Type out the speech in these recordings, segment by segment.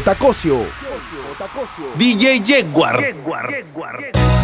J. Cosio. DJ Jaguar. Hoy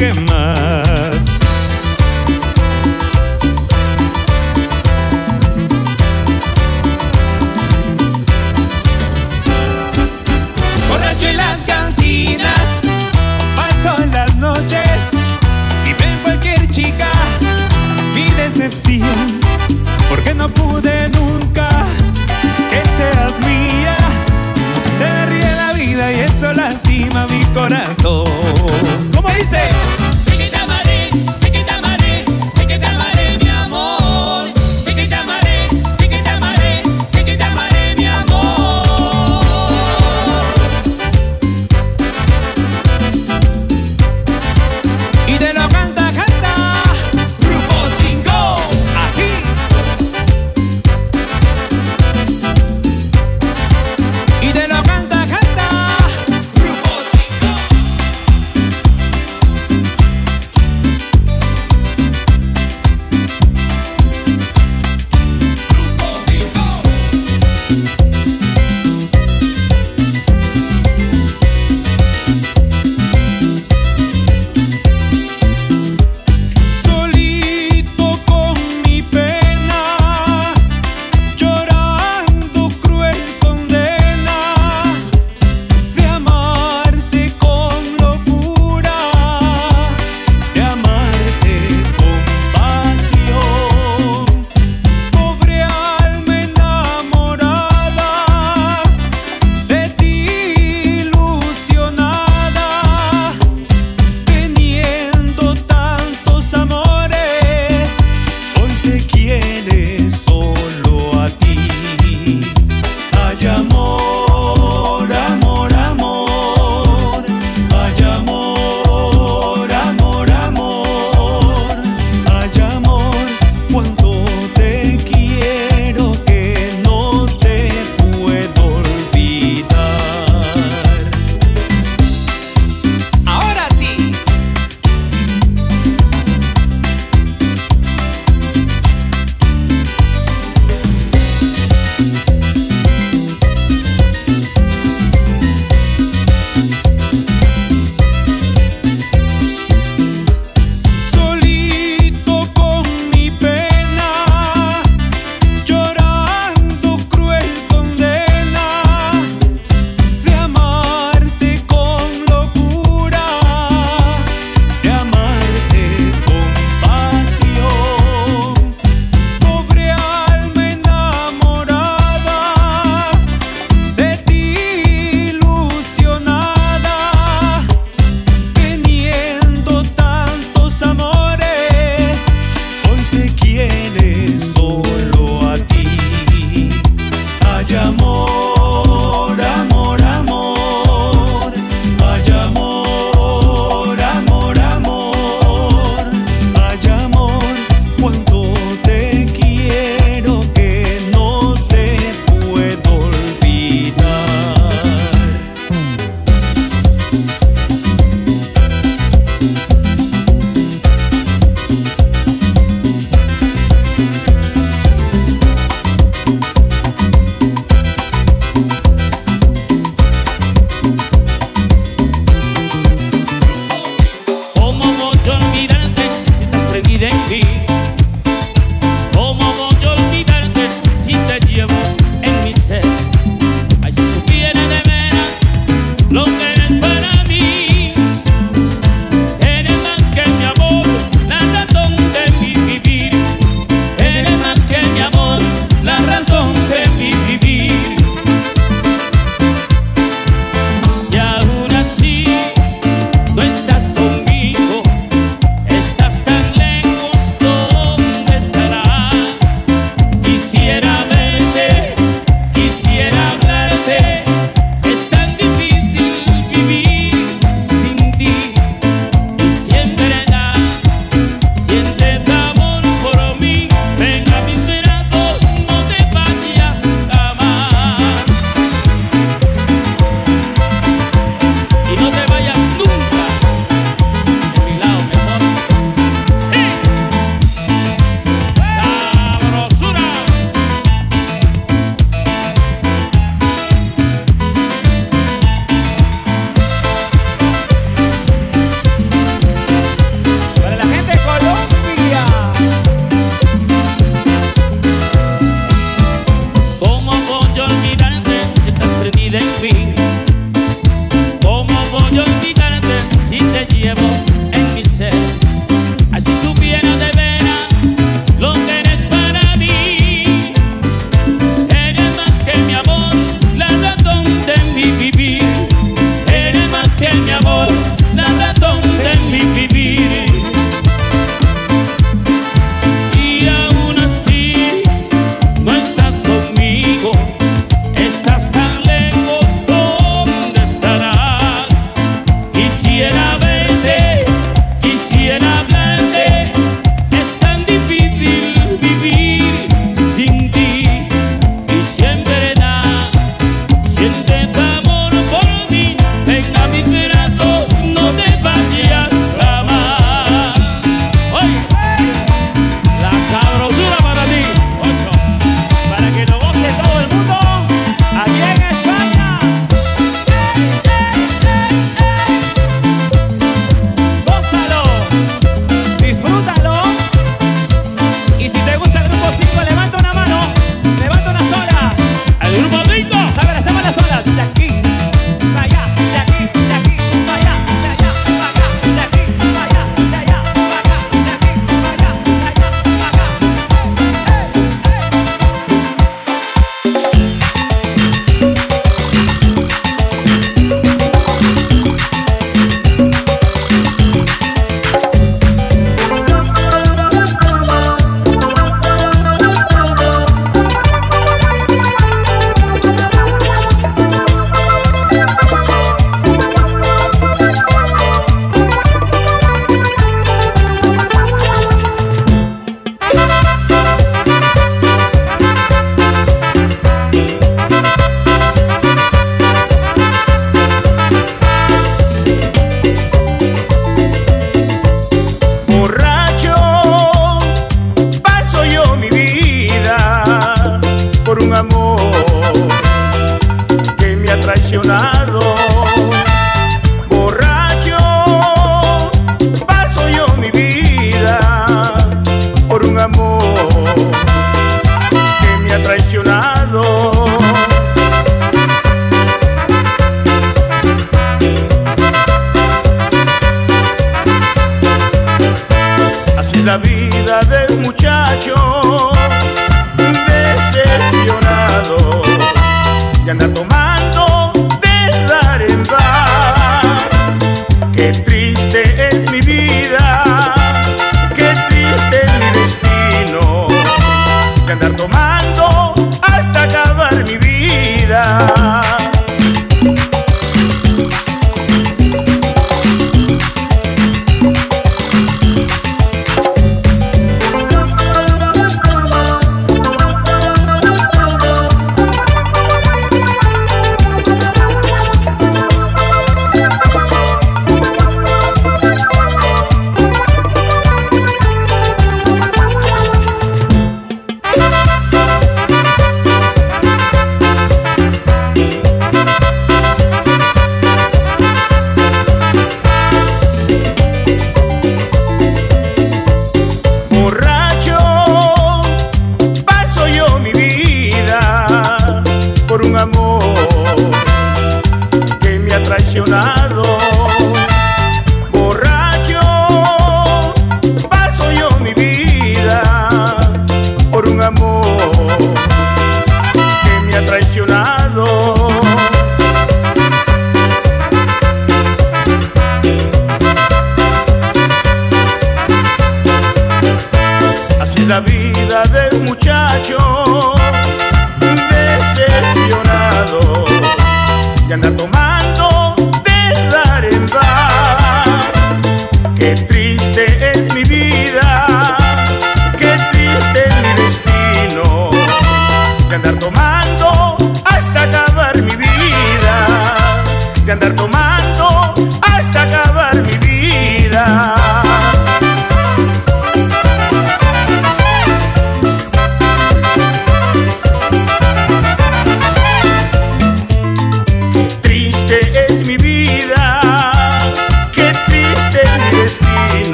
quemar.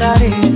pensaré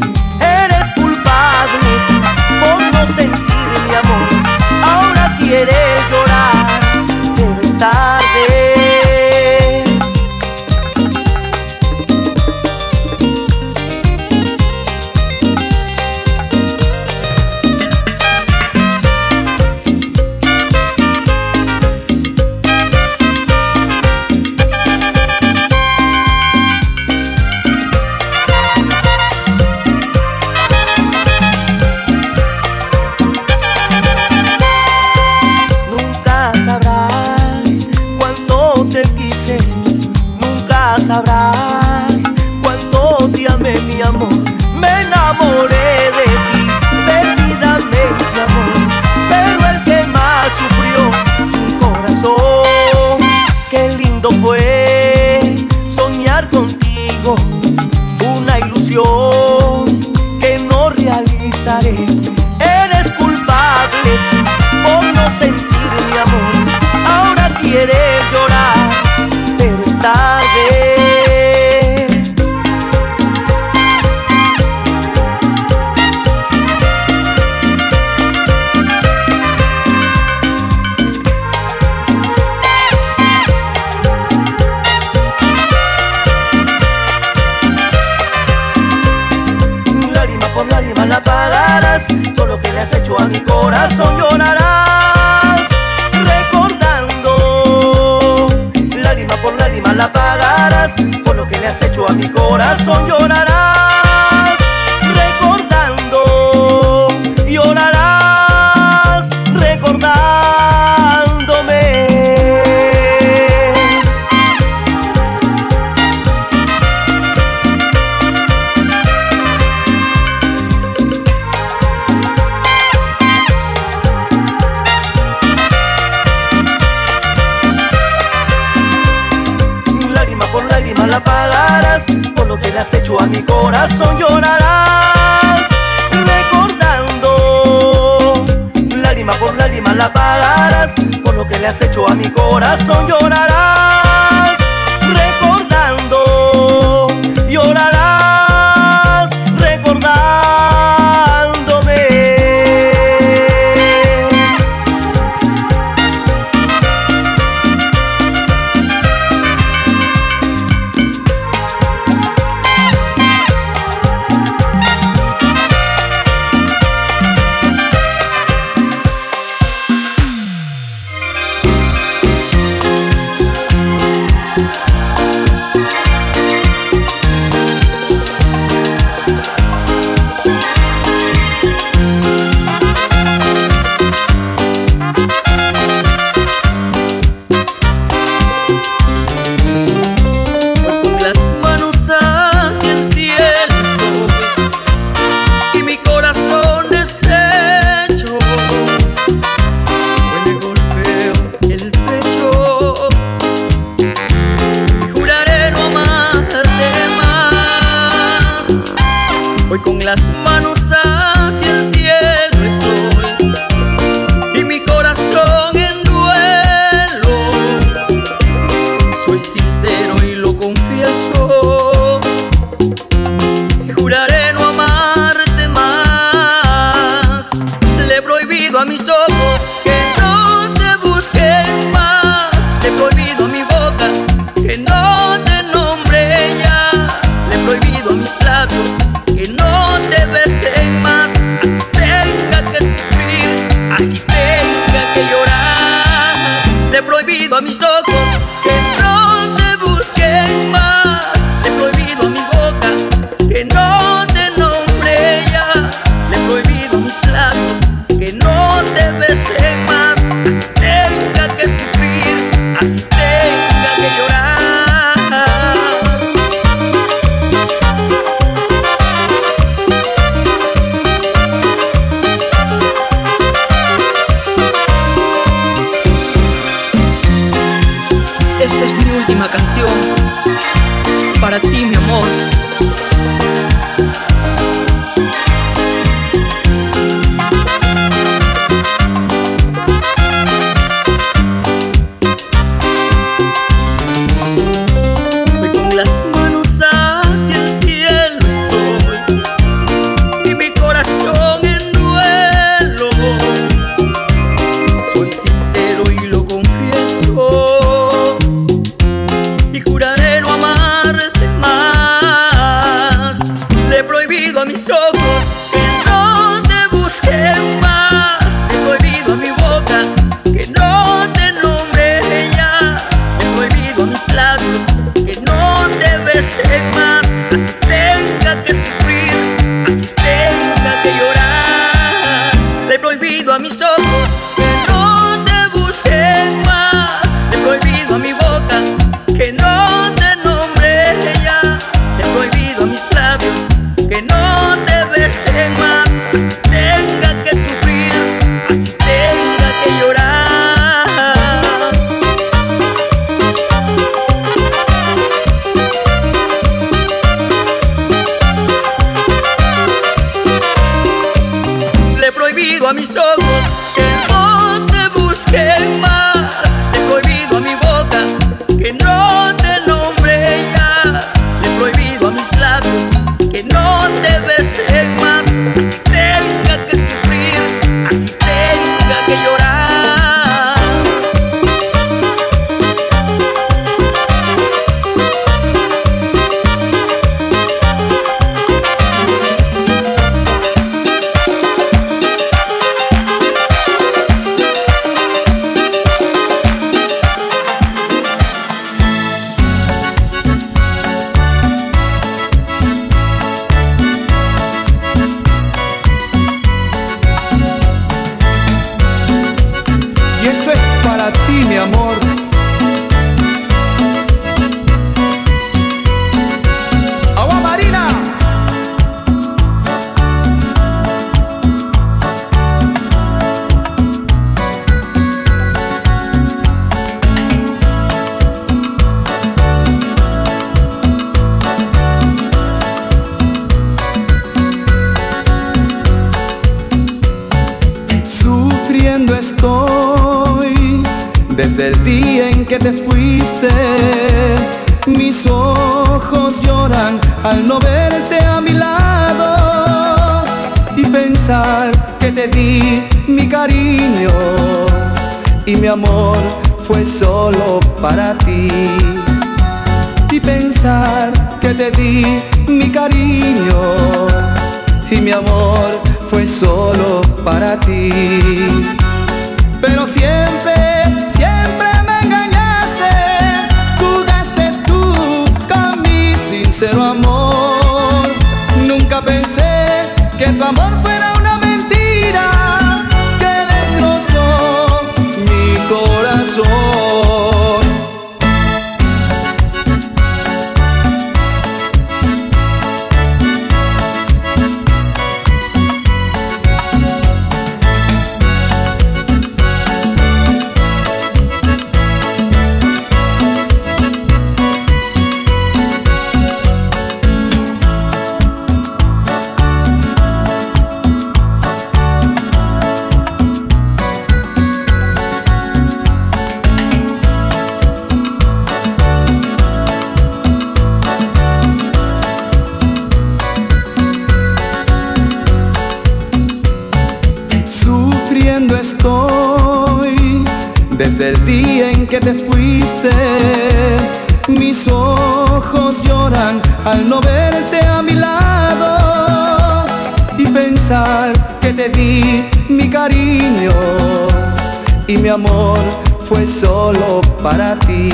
fue solo para ti.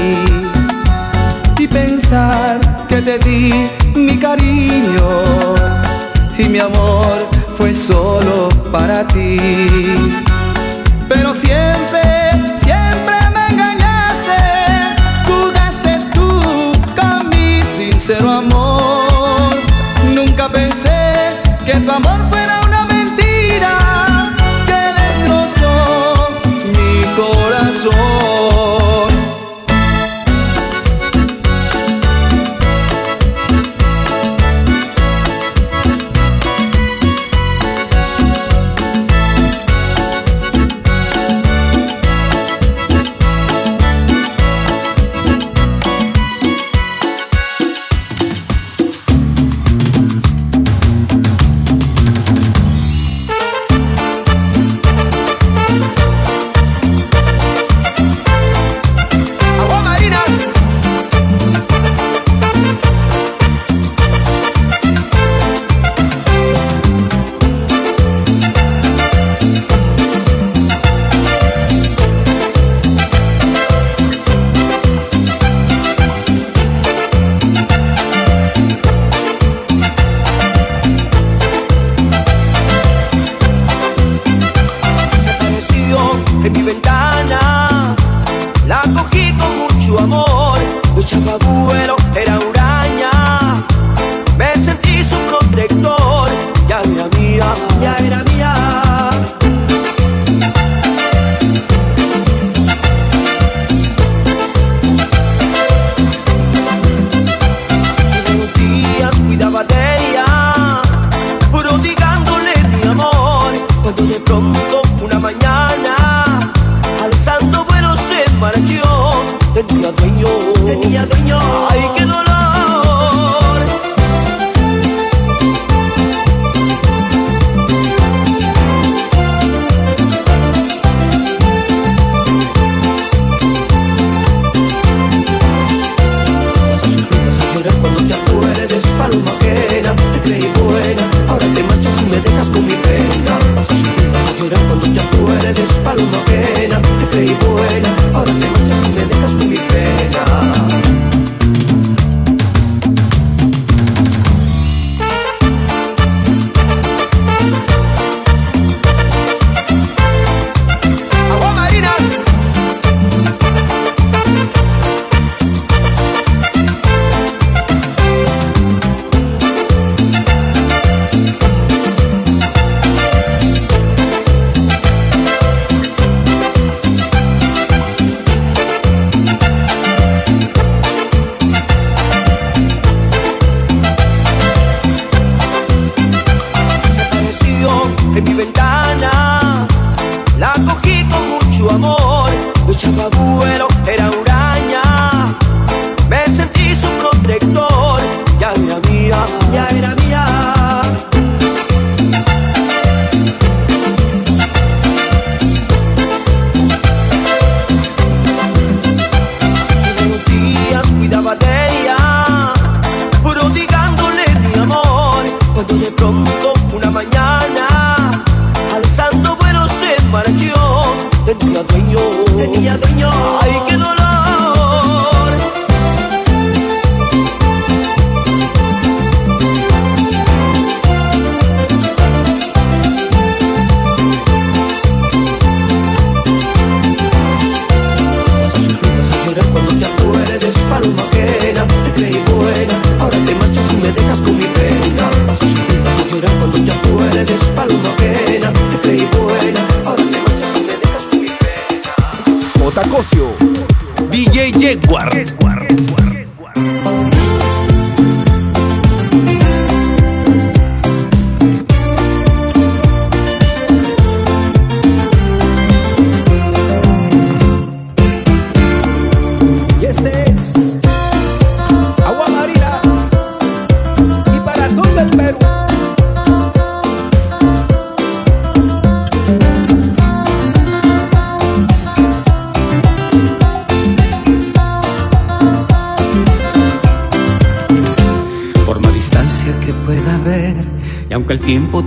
Y pensar que te di mi cariño y mi amor fue solo para ti. Pero siempre una pena, que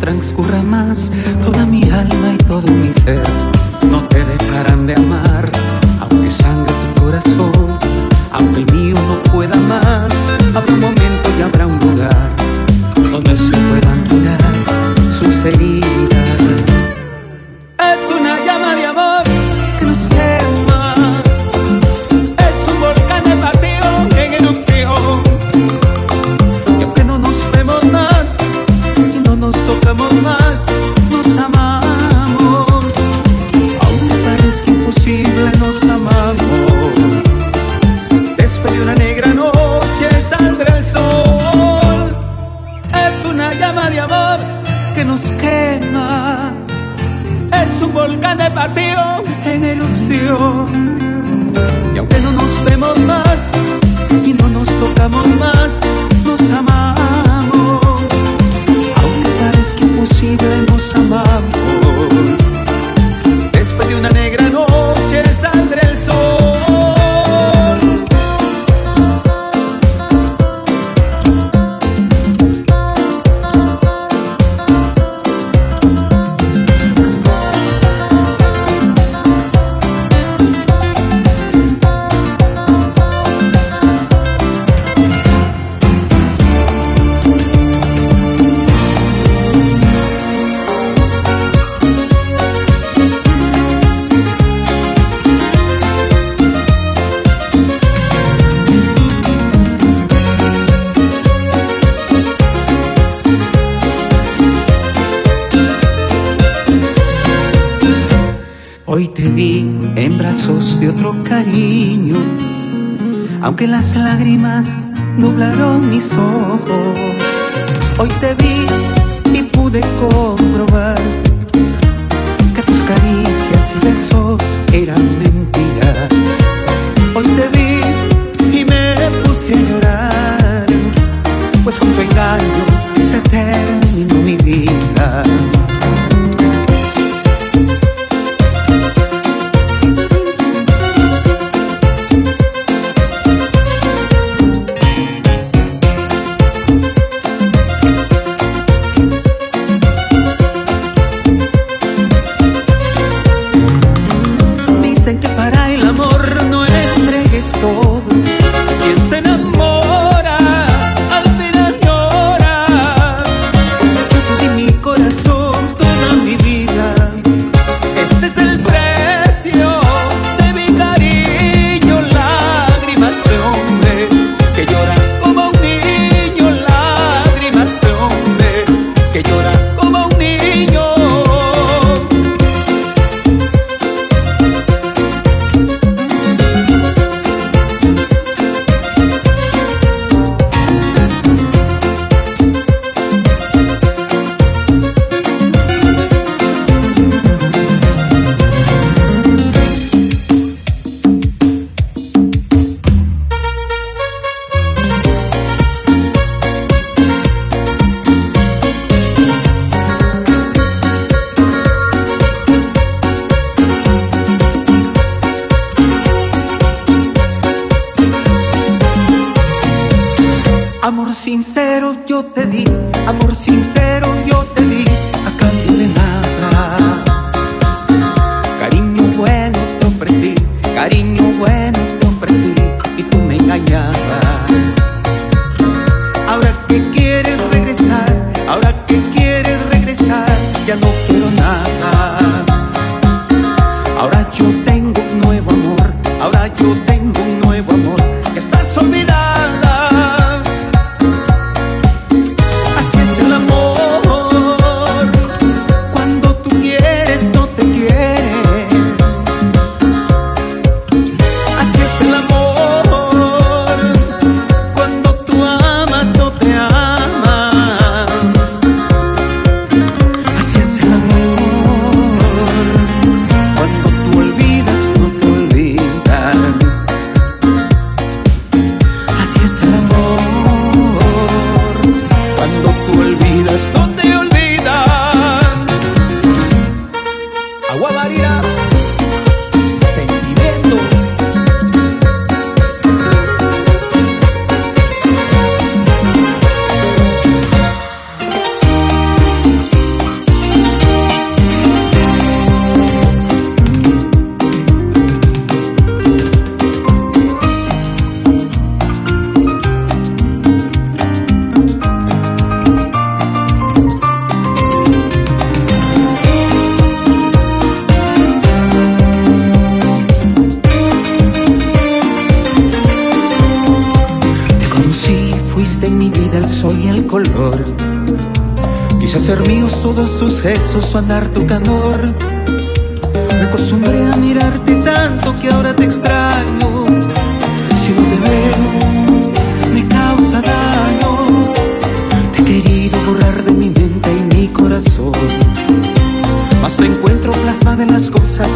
transcurra de pasión en erupción.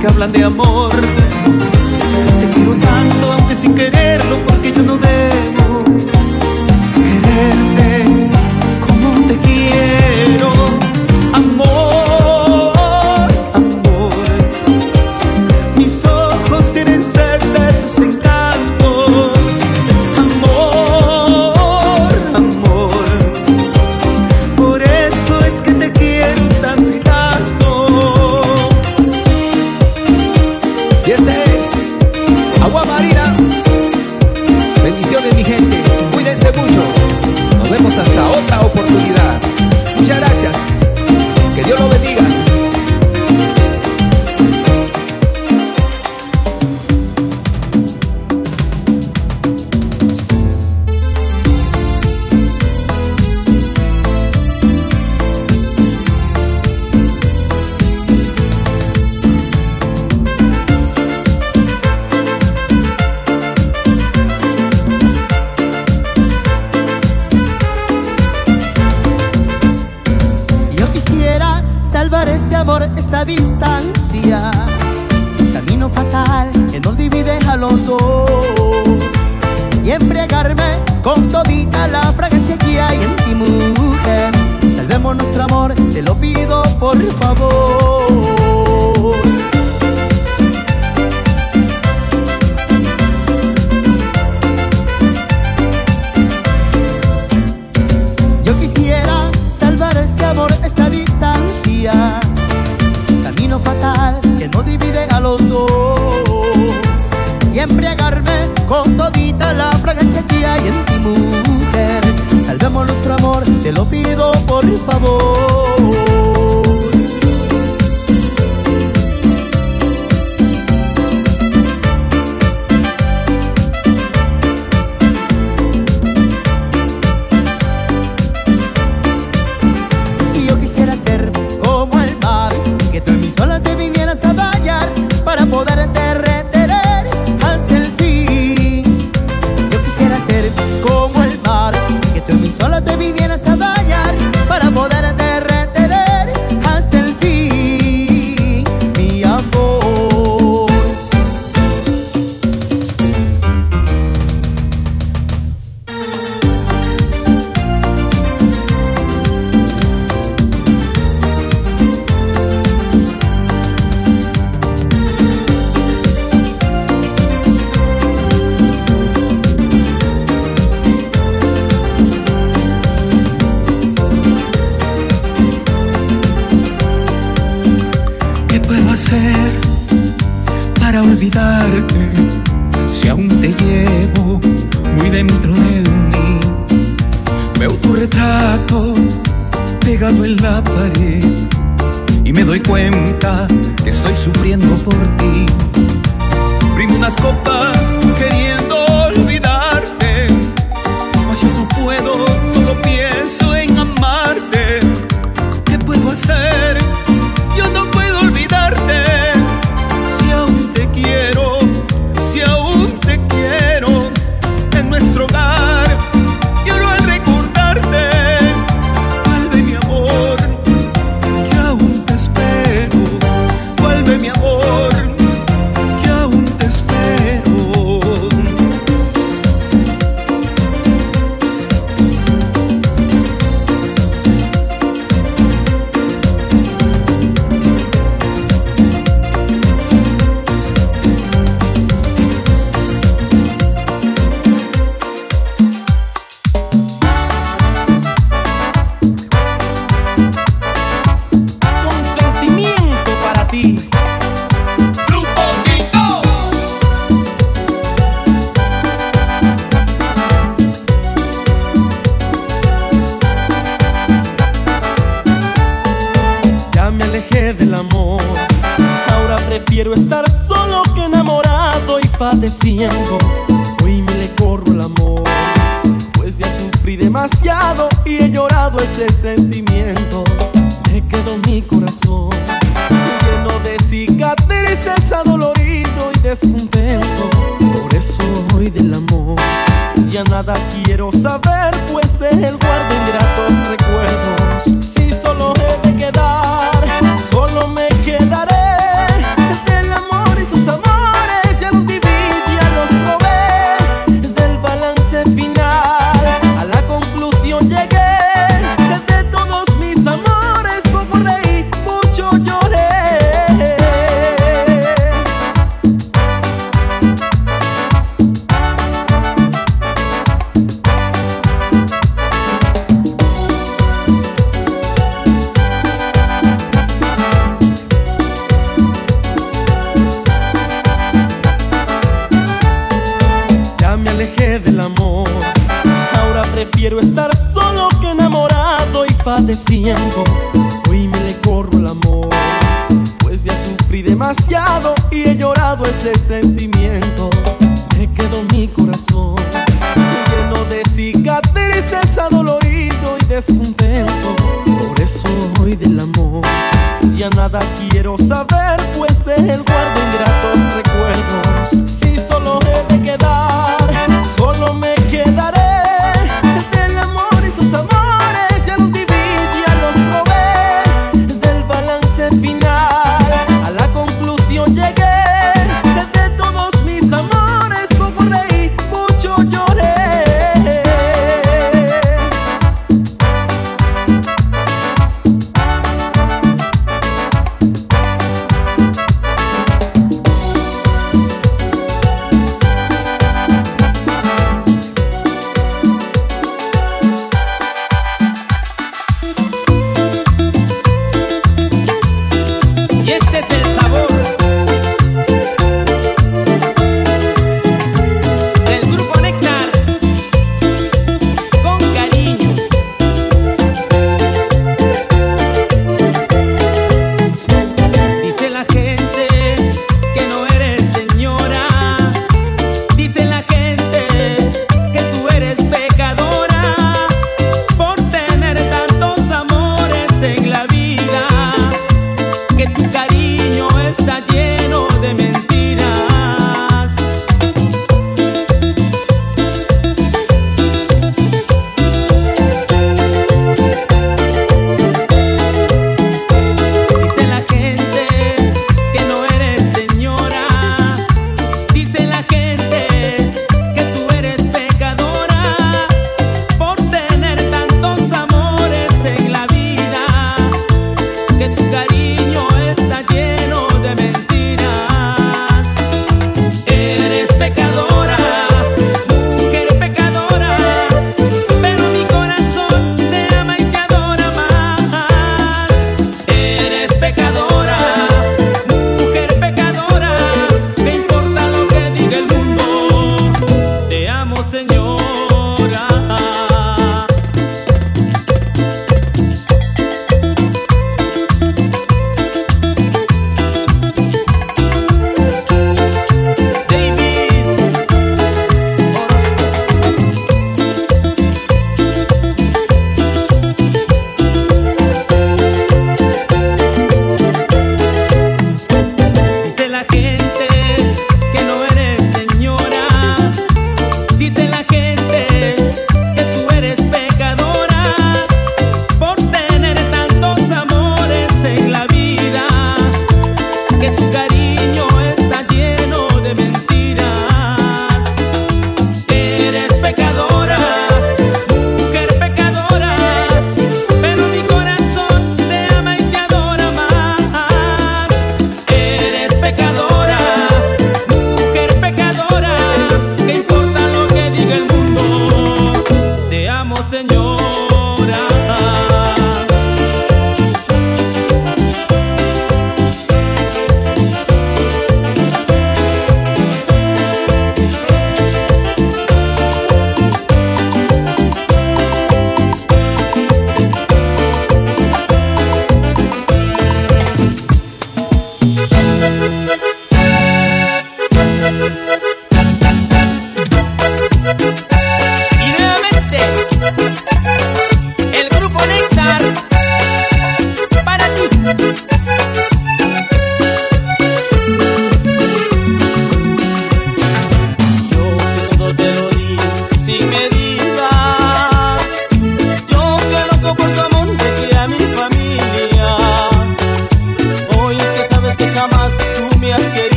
que hablan de amor. y me doy cuenta que estoy sufriendo por ti. Unas copas Quiero saber pues del guarda ingratos recuerdos. Si solo he de decían